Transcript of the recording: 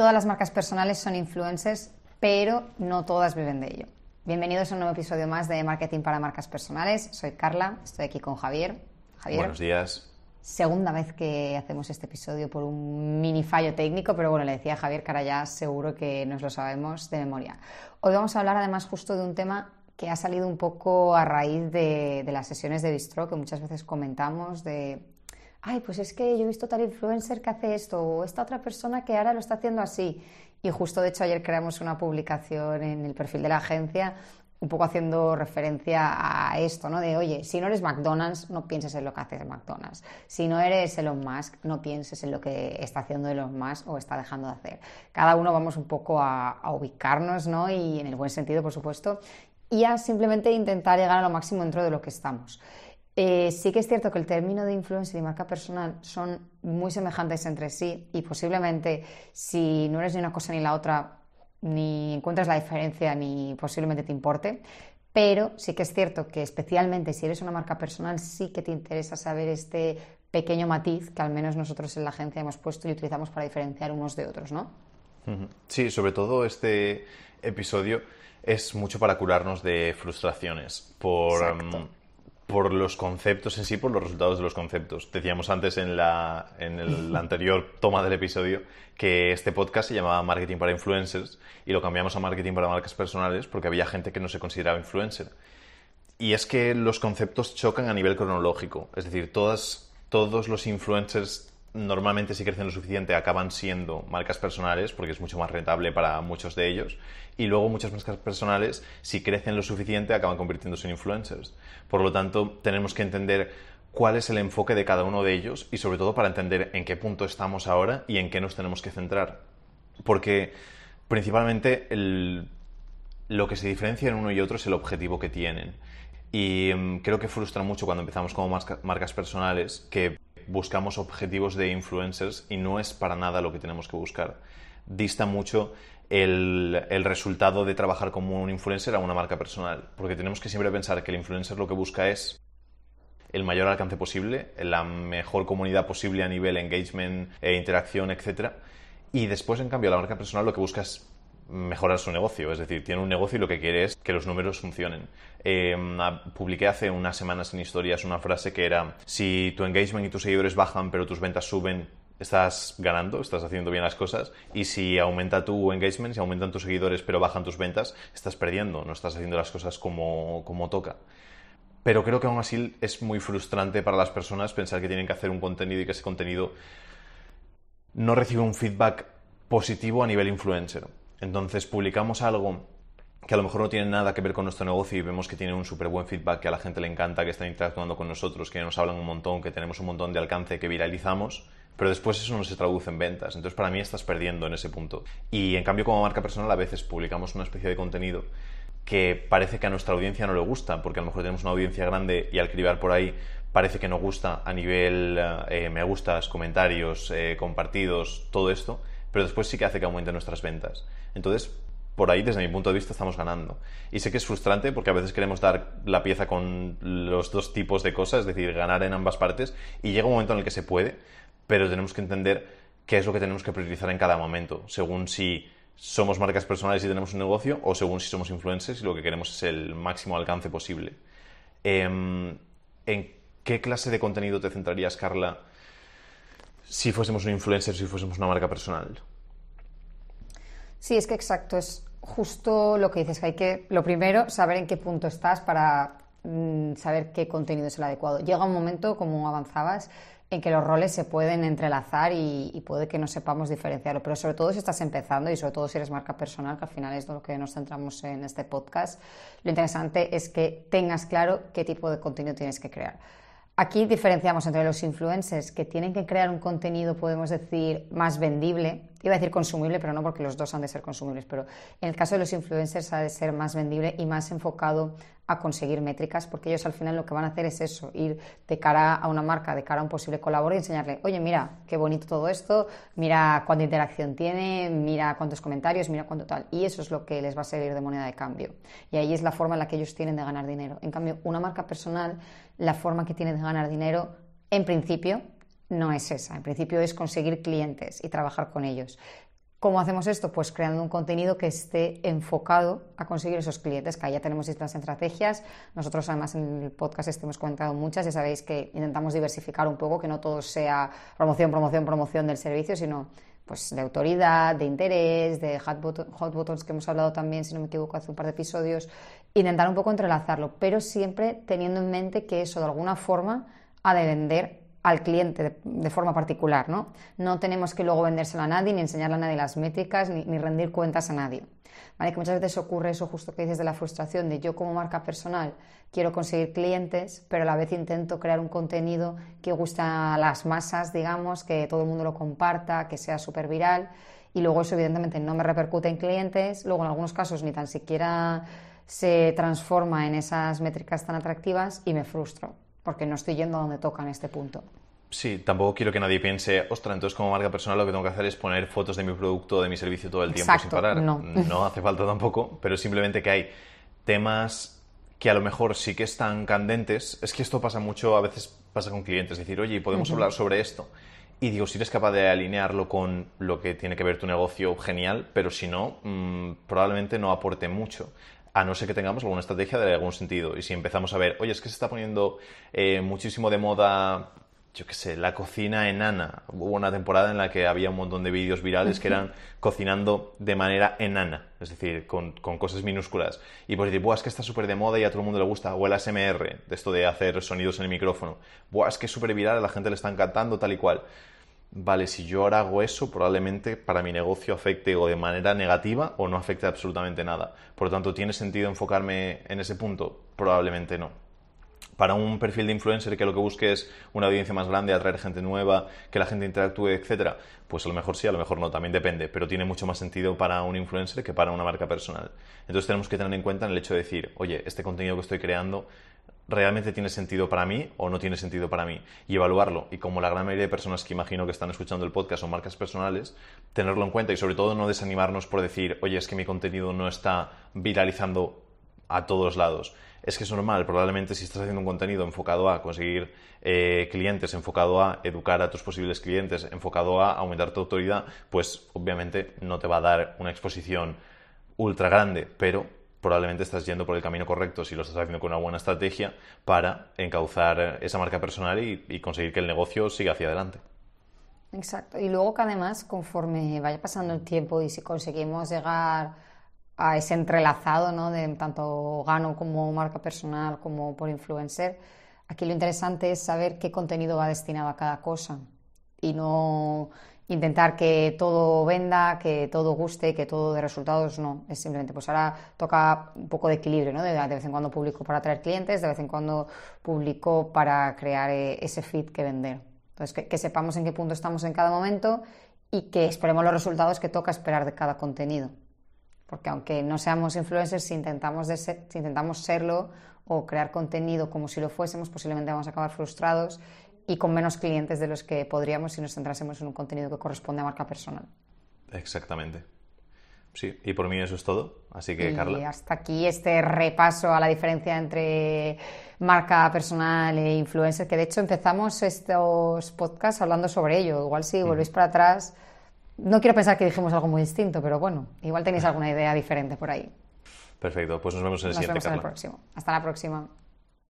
Todas las marcas personales son influencers, pero no todas viven de ello. Bienvenidos a un nuevo episodio más de Marketing para Marcas Personales. Soy Carla, estoy aquí con Javier. Javier. Buenos días. Segunda vez que hacemos este episodio por un mini fallo técnico, pero bueno, le decía a Javier que ahora ya seguro que nos lo sabemos de memoria. Hoy vamos a hablar además justo de un tema que ha salido un poco a raíz de, de las sesiones de Bistro, que muchas veces comentamos de ay, pues es que yo he visto tal influencer que hace esto, o esta otra persona que ahora lo está haciendo así. Y justo, de hecho, ayer creamos una publicación en el perfil de la agencia, un poco haciendo referencia a esto, ¿no? De, oye, si no eres McDonald's, no pienses en lo que hace McDonald's. Si no eres Elon Musk, no pienses en lo que está haciendo Elon Musk o está dejando de hacer. Cada uno vamos un poco a, ubicarnos, ¿no? Y en el buen sentido, por supuesto, y a simplemente intentar llegar a lo máximo dentro de lo que estamos. Eh, sí que es cierto que el término de influencer y marca personal son muy semejantes entre sí y posiblemente si no eres ni una cosa ni la otra, ni encuentras la diferencia ni posiblemente te importe. Pero sí que es cierto que especialmente si eres una marca personal sí que te interesa saber este pequeño matiz que al menos nosotros en la agencia hemos puesto y utilizamos para diferenciar unos de otros, ¿no? Sí, sobre todo este episodio es mucho para curarnos de frustraciones por por los conceptos en sí, por los resultados de los conceptos. Decíamos antes en la, en anterior toma del episodio que este podcast se llamaba Marketing para Influencers y lo cambiamos a Marketing para Marcas Personales porque había gente que no se consideraba influencer. Y es que los conceptos chocan a nivel cronológico. Es decir, todas, todos los influencers normalmente si crecen lo suficiente acaban siendo marcas personales porque es mucho más rentable para muchos de ellos y luego muchas marcas personales si crecen lo suficiente acaban convirtiéndose en influencers. Por lo tanto, tenemos que entender cuál es el enfoque de cada uno de ellos y sobre todo para entender en qué punto estamos ahora y en qué nos tenemos que centrar. Porque principalmente lo que se diferencia en uno y otro es el objetivo que tienen. Y mm, creo que frustra mucho cuando empezamos como marcas personales que buscamos objetivos de influencers y no es para nada lo que tenemos que buscar. Dista mucho el, resultado de trabajar como un influencer a una marca personal, porque tenemos que siempre pensar que el influencer lo que busca es el mayor alcance posible, la mejor comunidad posible a nivel engagement, e interacción, etc. Y después, en cambio, la marca personal lo que busca es mejorar su negocio. Es decir, tiene un negocio y lo que quiere es que los números funcionen. Eh, publiqué hace unas semanas en historias una frase que era, si tu engagement y tus seguidores bajan pero tus ventas suben, estás ganando, estás haciendo bien las cosas. Y si aumenta tu engagement, si aumentan tus seguidores pero bajan tus ventas, estás perdiendo, no estás haciendo las cosas como, como toca. Pero creo que aún así es muy frustrante para las personas pensar que tienen que hacer un contenido y que ese contenido no recibe un feedback positivo a nivel influencer. Entonces publicamos algo que a lo mejor no tiene nada que ver con nuestro negocio y vemos que tiene un súper buen feedback, que a la gente le encanta, que están interactuando con nosotros, que nos hablan un montón, que tenemos un montón de alcance, que viralizamos, pero después eso no se traduce en ventas. Entonces para mí estás perdiendo en ese punto. Y en cambio como marca personal a veces publicamos una especie de contenido que parece que a nuestra audiencia no le gusta, porque a lo mejor tenemos una audiencia grande y al cribar por ahí parece que no gusta a nivel eh, me gustas, comentarios, eh, compartidos, todo esto, pero después sí que hace que aumenten nuestras ventas. Entonces, por ahí, desde mi punto de vista, estamos ganando. Y sé que es frustrante porque a veces queremos dar la pieza con los dos tipos de cosas, es decir, ganar en ambas partes, y llega un momento en el que se puede, pero tenemos que entender qué es lo que tenemos que priorizar en cada momento, según si somos marcas personales y tenemos un negocio, o según si somos influencers y lo que queremos es el máximo alcance posible. Em, ¿En qué clase de contenido te centrarías, Carla, si fuésemos un influencer, si fuésemos una marca personal? Sí, es que exacto, es justo lo que dices, que hay que, lo primero, saber en qué punto estás para mm, saber qué contenido es el adecuado. Llega un momento, como avanzabas, en que los roles se pueden entrelazar y, puede que no sepamos diferenciarlo, pero sobre todo si estás empezando y sobre todo si eres marca personal, que al final es lo que nos centramos en este podcast, lo interesante es que tengas claro qué tipo de contenido tienes que crear. Aquí diferenciamos entre los influencers que tienen que crear un contenido, podemos decir, más vendible. Iba a decir consumible, pero no porque los dos han de ser consumibles, pero en el caso de los influencers ha de ser más vendible y más enfocado a conseguir métricas, porque ellos al final lo que van a hacer es eso, ir de cara a una marca, de cara a un posible colaborador y enseñarle, oye, mira, qué bonito todo esto, mira cuánta interacción tiene, mira cuántos comentarios, mira cuánto tal. Y eso es lo que les va a servir de moneda de cambio. Y ahí es la forma en la que ellos tienen de ganar dinero. En cambio, una marca personal, la forma que tiene de ganar dinero, en principio, no es esa. En principio es conseguir clientes y trabajar con ellos. ¿Cómo hacemos esto? Pues creando un contenido que esté enfocado a conseguir esos clientes, que ya tenemos distintas estrategias. Nosotros además en el podcast este hemos comentado muchas, ya sabéis que intentamos diversificar un poco, que no todo sea promoción, promoción, promoción del servicio, sino pues de autoridad, de interés, de hot, buttons que hemos hablado también, si no me equivoco, hace un par de episodios, intentar un poco entrelazarlo, pero siempre teniendo en mente que eso de alguna forma ha de vender al cliente de, forma particular, ¿no? No tenemos que luego vendérselo a nadie, ni enseñarle a nadie las métricas, ni, rendir cuentas a nadie. ¿Vale? Que muchas veces ocurre eso justo que dices de la frustración, de yo como marca personal quiero conseguir clientes, pero a la vez intento crear un contenido que guste a las masas, digamos, que todo el mundo lo comparta, que sea súper viral, y luego eso evidentemente no me repercute en clientes, luego en algunos casos ni tan siquiera se transforma en esas métricas tan atractivas y me frustro porque no estoy yendo a donde toca en este punto. Sí, tampoco quiero que nadie piense, ostras, entonces como marca personal lo que tengo que hacer es poner fotos de mi producto o de mi servicio todo el tiempo sin parar. No. no hace falta tampoco, pero simplemente que hay temas que a lo mejor sí que están candentes. Es que esto pasa mucho, a veces pasa con clientes, decir, oye, podemos hablar sobre esto. Y digo, si eres capaz de alinearlo con lo que tiene que ver tu negocio, genial, pero si no, mm, probablemente no aporte mucho a no ser que tengamos alguna estrategia de algún sentido. Y si empezamos a ver, oye, es que se está poniendo eh, muchísimo de moda, yo qué sé, la cocina enana. Hubo una temporada en la que había un montón de vídeos virales que eran cocinando de manera enana, es decir, con, cosas minúsculas. Y pues decir, Buah, es que está súper de moda y a todo el mundo le gusta. O el ASMR, de esto de hacer sonidos en el micrófono. Buah, es que es súper viral, a la gente le está encantando, tal y cual vale, si yo ahora hago eso, probablemente para mi negocio afecte o de manera negativa o no afecte absolutamente nada. Por lo tanto, ¿tiene sentido enfocarme en ese punto? Probablemente no. Para un perfil de influencer que lo que busque es una audiencia más grande, atraer gente nueva, que la gente interactúe, etcétera, pues a lo mejor sí, a lo mejor no, también depende, pero tiene mucho más sentido para un influencer que para una marca personal. Entonces tenemos que tener en cuenta el hecho de decir, oye, este contenido que estoy creando realmente tiene sentido para mí o no tiene sentido para mí y evaluarlo. Y como la gran mayoría de personas que imagino que están escuchando el podcast son marcas personales, tenerlo en cuenta y sobre todo no desanimarnos por decir, oye, es que mi contenido no está viralizando a todos lados. Es que es normal, probablemente si estás haciendo un contenido enfocado a conseguir eh, clientes, enfocado a educar a tus posibles clientes, enfocado a aumentar tu autoridad, pues obviamente no te va a dar una exposición ultra grande, pero probablemente estás yendo por el camino correcto si lo estás haciendo con una buena estrategia para encauzar esa marca personal y, conseguir que el negocio siga hacia adelante. Exacto. Y luego que además, conforme vaya pasando el tiempo y si conseguimos llegar a ese entrelazado, ¿no? De tanto gano como marca personal como por influencer, aquí lo interesante es saber qué contenido va destinado a cada cosa y no intentar que todo venda, que todo guste, que todo de resultados, no. Es simplemente, pues ahora toca un poco de equilibrio, ¿no? De, vez en cuando publico para atraer clientes, de vez en cuando publico para crear eh, ese feed que vender. Entonces, que, sepamos en qué punto estamos en cada momento y que esperemos los resultados que toca esperar de cada contenido. Porque aunque no seamos influencers, si intentamos, si intentamos serlo o crear contenido como si lo fuésemos, posiblemente vamos a acabar frustrados y con menos clientes de los que podríamos si nos centrásemos en un contenido que corresponde a marca personal. Exactamente. Sí, y por mí eso es todo. Así que, Carla. Y hasta aquí este repaso a la diferencia entre marca personal e influencer, que de hecho empezamos estos podcasts hablando sobre ello. Igual si volvéis para atrás, no quiero pensar que dijimos algo muy distinto, pero bueno, igual tenéis alguna idea diferente por ahí. Perfecto, pues nos vemos en el siguiente. Nos vemos en el próximo. Hasta la próxima.